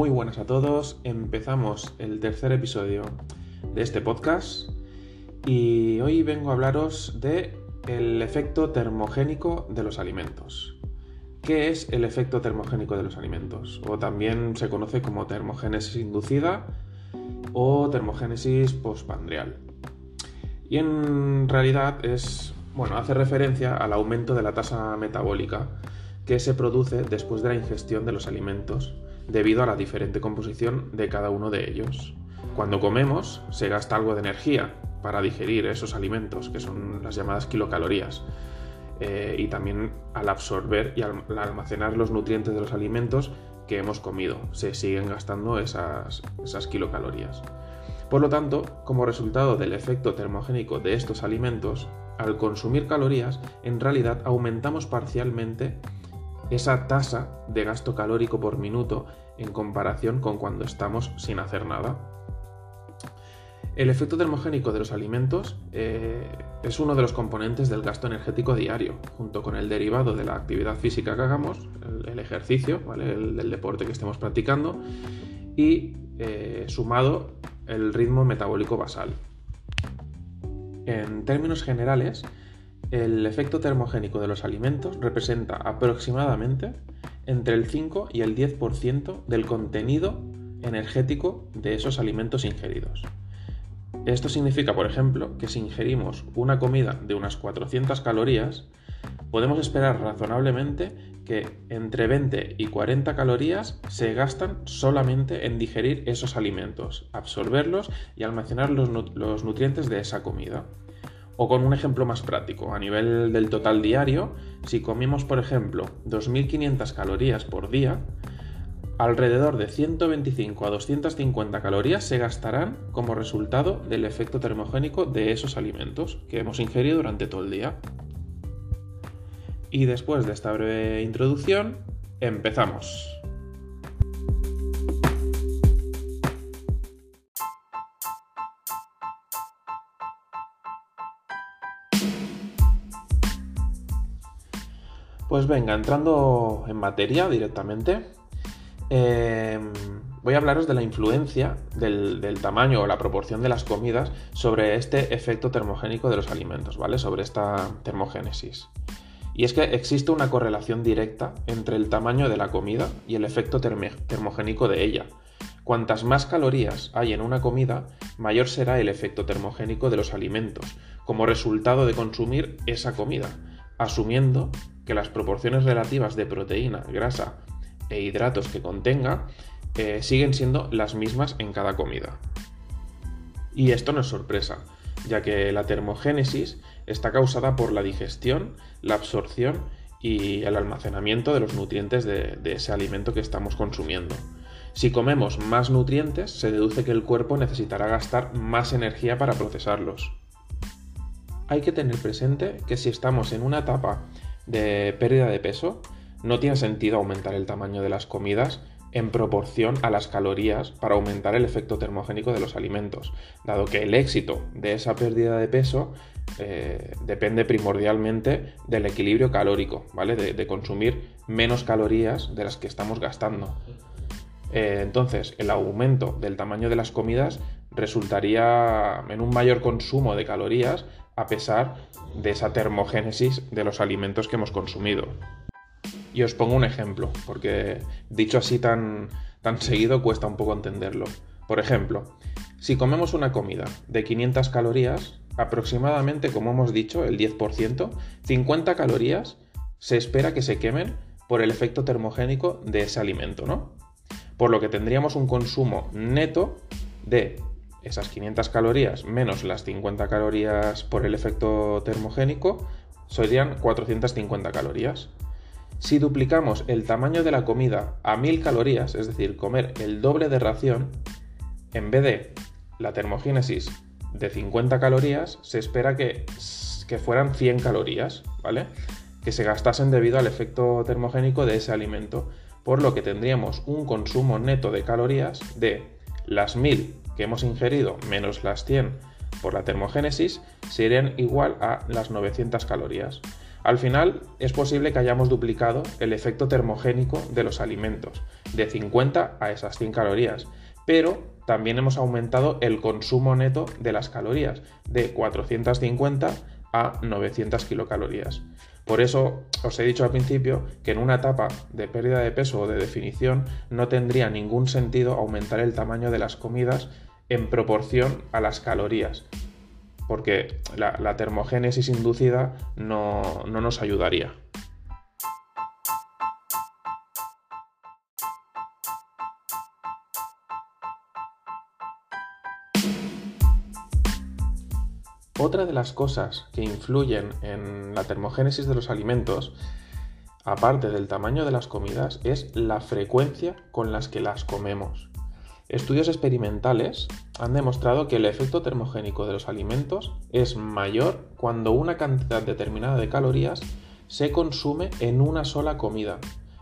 Muy buenas a todos. Empezamos el tercer episodio de este podcast y hoy vengo a hablaros de el efecto termogénico de los alimentos. ¿Qué es el efecto termogénico de los alimentos? O también se conoce como termogénesis inducida o termogénesis postpandrial. Y en realidad es, bueno, hace referencia al aumento de la tasa metabólica que se produce después de la ingestión de los alimentos debido a la diferente composición de cada uno de ellos. Cuando comemos se gasta algo de energía para digerir esos alimentos, que son las llamadas kilocalorías. Eh, y también al absorber y al almacenar los nutrientes de los alimentos que hemos comido. Se siguen gastando esas, esas kilocalorías. Por lo tanto, como resultado del efecto termogénico de estos alimentos, al consumir calorías, en realidad aumentamos parcialmente esa tasa de gasto calórico por minuto en comparación con cuando estamos sin hacer nada. El efecto termogénico de los alimentos eh, es uno de los componentes del gasto energético diario, junto con el derivado de la actividad física que hagamos, el, ejercicio, el del deporte que estemos practicando, y eh, sumado el ritmo metabólico basal. En términos generales, el efecto termogénico de los alimentos representa aproximadamente entre el 5 y el 10% del contenido energético de esos alimentos ingeridos. Esto significa, por ejemplo, que si ingerimos una comida de unas 400 calorías, podemos esperar razonablemente que entre 20 y 40 calorías se gastan solamente en digerir esos alimentos, absorberlos y almacenar los, los nutrientes de esa comida. O con un ejemplo más práctico, a nivel del total diario, si comimos por ejemplo 2.500 calorías por día, alrededor de 125 a 250 calorías se gastarán como resultado del efecto termogénico de esos alimentos que hemos ingerido durante todo el día. Y después de esta breve introducción, empezamos. Pues venga, entrando en materia directamente, em, voy a hablaros de la influencia del, del, tamaño o la proporción de las comidas sobre este efecto termogénico de los alimentos, ¿vale? Sobre esta termogénesis. Y es que existe una correlación directa entre el tamaño de la comida y el efecto termogénico de ella. Cuantas más calorías hay en una comida, mayor será el efecto termogénico de los alimentos, como resultado de consumir esa comida, asumiendo que las proporciones relativas de proteína, grasa e hidratos que contenga eh, siguen siendo las mismas en cada comida. Y esto no es sorpresa, ya que la termogénesis está causada por la digestión, la absorción y el almacenamiento de los nutrientes de, de ese alimento que estamos consumiendo. Si comemos más nutrientes, se deduce que el cuerpo necesitará gastar más energía para procesarlos. Hay que tener presente que si estamos en una etapa de pérdida de peso, no tiene sentido aumentar el tamaño de las comidas en proporción a las calorías para aumentar el efecto termogénico de los alimentos, dado que el éxito de esa pérdida de peso eh, depende primordialmente del equilibrio calórico, ¿vale? De, consumir menos calorías de las que estamos gastando. Eh, entonces, el aumento del tamaño de las comidas resultaría en un mayor consumo de calorías a pesar de esa termogénesis de los alimentos que hemos consumido. Y os pongo un ejemplo, porque dicho así tan, tan seguido cuesta un poco entenderlo. Por ejemplo, si comemos una comida de 500 calorías, aproximadamente, como hemos dicho, el 10%, 50 calorías se espera que se quemen por el efecto termogénico de ese alimento, ¿no? Por lo que tendríamos un consumo neto de esas 500 calorías menos las 50 calorías por el efecto termogénico serían 450 calorías. Si duplicamos el tamaño de la comida a 1000 calorías, es decir, comer el doble de ración, en vez de la termogénesis de 50 calorías, se espera que, que fueran 100 calorías, ¿vale? Que se gastasen debido al efecto termogénico de ese alimento, por lo que tendríamos un consumo neto de calorías de las 1000 que hemos ingerido menos las 100 por la termogénesis serían igual a las 900 calorías. Al final es posible que hayamos duplicado el efecto termogénico de los alimentos, de 50 a esas 100 calorías, pero también hemos aumentado el consumo neto de las calorías, de 450 a 900 kilocalorías. Por eso os he dicho al principio que en una etapa de pérdida de peso o de definición no tendría ningún sentido aumentar el tamaño de las comidas en proporción a las calorías, porque la, termogénesis inducida no, no nos ayudaría. Otra de las cosas que influyen en la termogénesis de los alimentos, aparte del tamaño de las comidas, es la frecuencia con las que las comemos. Estudios experimentales han demostrado que el efecto termogénico de los alimentos es mayor cuando una cantidad determinada de calorías se consume en una sola comida,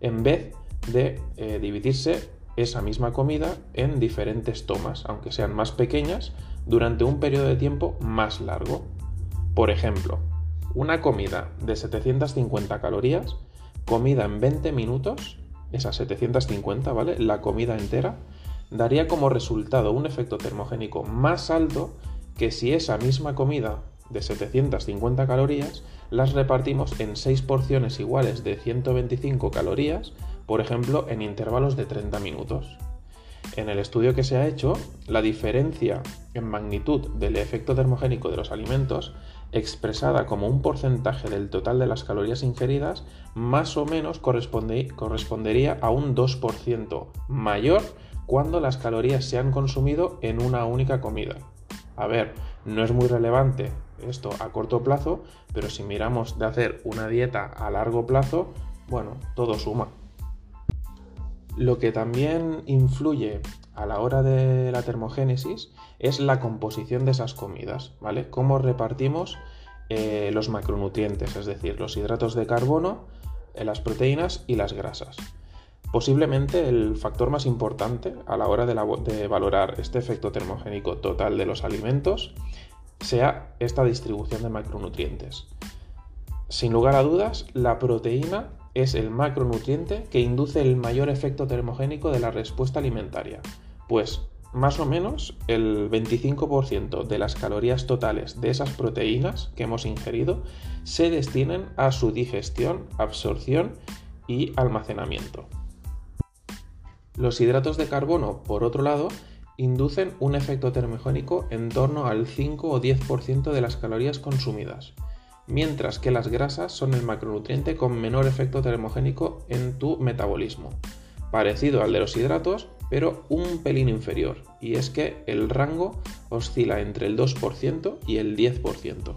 en vez de eh, dividirse esa misma comida en diferentes tomas, aunque sean más pequeñas, durante un periodo de tiempo más largo. Por ejemplo, una comida de 750 calorías, comida en 20 minutos, esas 750, ¿vale? La comida entera, daría como resultado un efecto termogénico más alto que si esa misma comida de 750 calorías las repartimos en 6 porciones iguales de 125 calorías, por ejemplo, en intervalos de 30 minutos. En el estudio que se ha hecho, la diferencia en magnitud del efecto termogénico de los alimentos, expresada como un porcentaje del total de las calorías ingeridas, más o menos correspondería a un 2% mayor cuando las calorías se han consumido en una única comida. A ver, no es muy relevante esto a corto plazo, pero si miramos de hacer una dieta a largo plazo, bueno, todo suma. Lo que también influye a la hora de la termogénesis es la composición de esas comidas, ¿vale? Cómo repartimos eh, los macronutrientes, es decir, los hidratos de carbono, eh, las proteínas y las grasas. Posiblemente el factor más importante a la hora de, valorar este efecto termogénico total de los alimentos sea esta distribución de macronutrientes. Sin lugar a dudas, la proteína es el macronutriente que induce el mayor efecto termogénico de la respuesta alimentaria, pues más o menos el 25% de las calorías totales de esas proteínas que hemos ingerido se destinan a su digestión, absorción y almacenamiento. Los hidratos de carbono, por otro lado, inducen un efecto termogénico en torno al 5 o 10% de las calorías consumidas, mientras que las grasas son el macronutriente con menor efecto termogénico en tu metabolismo, parecido al de los hidratos, pero un pelín inferior, y es que el rango oscila entre el 2% y el 10%.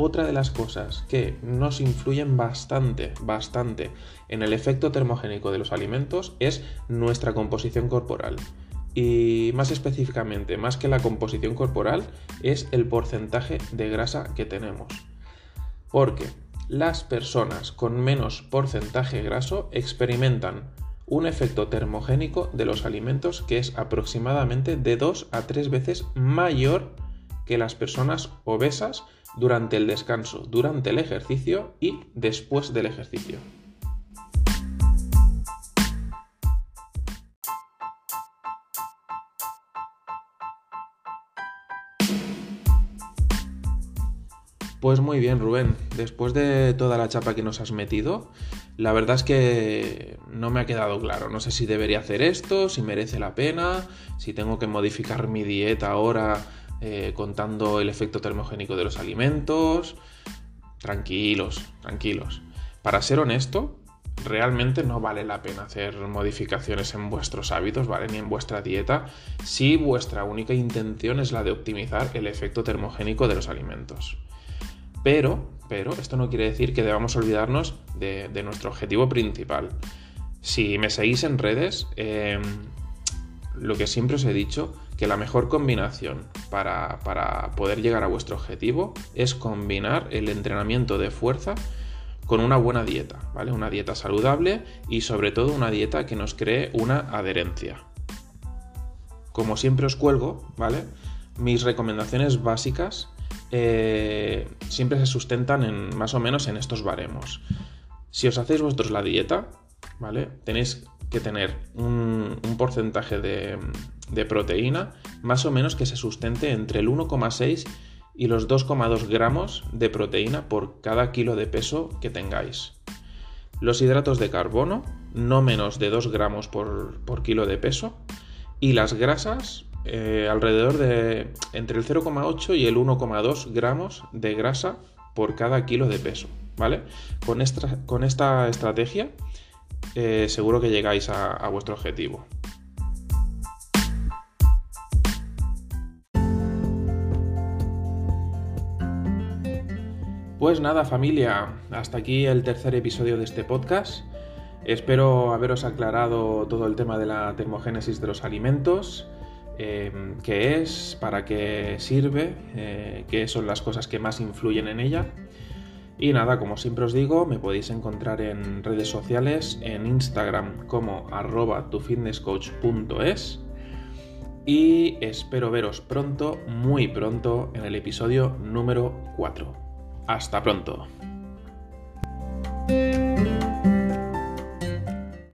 Otra de las cosas que nos influyen bastante, bastante en el efecto termogénico de los alimentos es nuestra composición corporal. Y más específicamente, más que la composición corporal, es el porcentaje de grasa que tenemos. Porque las personas con menos porcentaje graso experimentan un efecto termogénico de los alimentos que es aproximadamente de 2 a 3 veces mayor que las personas obesas durante el descanso, durante el ejercicio y después del ejercicio. Pues muy bien, Rubén. Después de toda la chapa que nos has metido, la verdad es que no me ha quedado claro. No sé si debería hacer esto, si merece la pena, si tengo que modificar mi dieta ahora eh, contando el efecto termogénico de los alimentos. Tranquilos, tranquilos. Para ser honesto, realmente no vale la pena hacer modificaciones en vuestros hábitos, ¿vale? Ni en vuestra dieta, si vuestra única intención es la de optimizar el efecto termogénico de los alimentos. Pero, pero, esto no quiere decir que debamos olvidarnos de, nuestro objetivo principal. Si me seguís en redes, em, lo que siempre os he dicho, que la mejor combinación para, poder llegar a vuestro objetivo es combinar el entrenamiento de fuerza con una buena dieta, ¿vale? Una dieta saludable y sobre todo una dieta que nos cree una adherencia. Como siempre os cuelgo, ¿vale? Mis recomendaciones básicas eh, siempre se sustentan en más o menos en estos baremos. Si os hacéis vosotros la dieta, ¿vale? Tenéis que tener un, porcentaje de, proteína más o menos que se sustente entre el 1,6 y los 2,2 gramos de proteína por cada kilo de peso que tengáis. Los hidratos de carbono, no menos de 2 gramos por, kilo de peso. Y las grasas, eh, alrededor de entre el 0,8 y el 1,2 gramos de grasa por cada kilo de peso. ¿Vale? Con esta, con esta estrategia eh, seguro que llegáis a vuestro objetivo. Pues nada familia, hasta aquí el tercer episodio de este podcast. Espero haberos aclarado todo el tema de la termogénesis de los alimentos, eh, qué es, para qué sirve, eh, qué son las cosas que más influyen en ella. Y nada, como siempre os digo, me podéis encontrar en redes sociales, en Instagram como arroba tufitnesscoach.es y espero veros pronto, muy pronto, en el episodio número 4. Hasta pronto.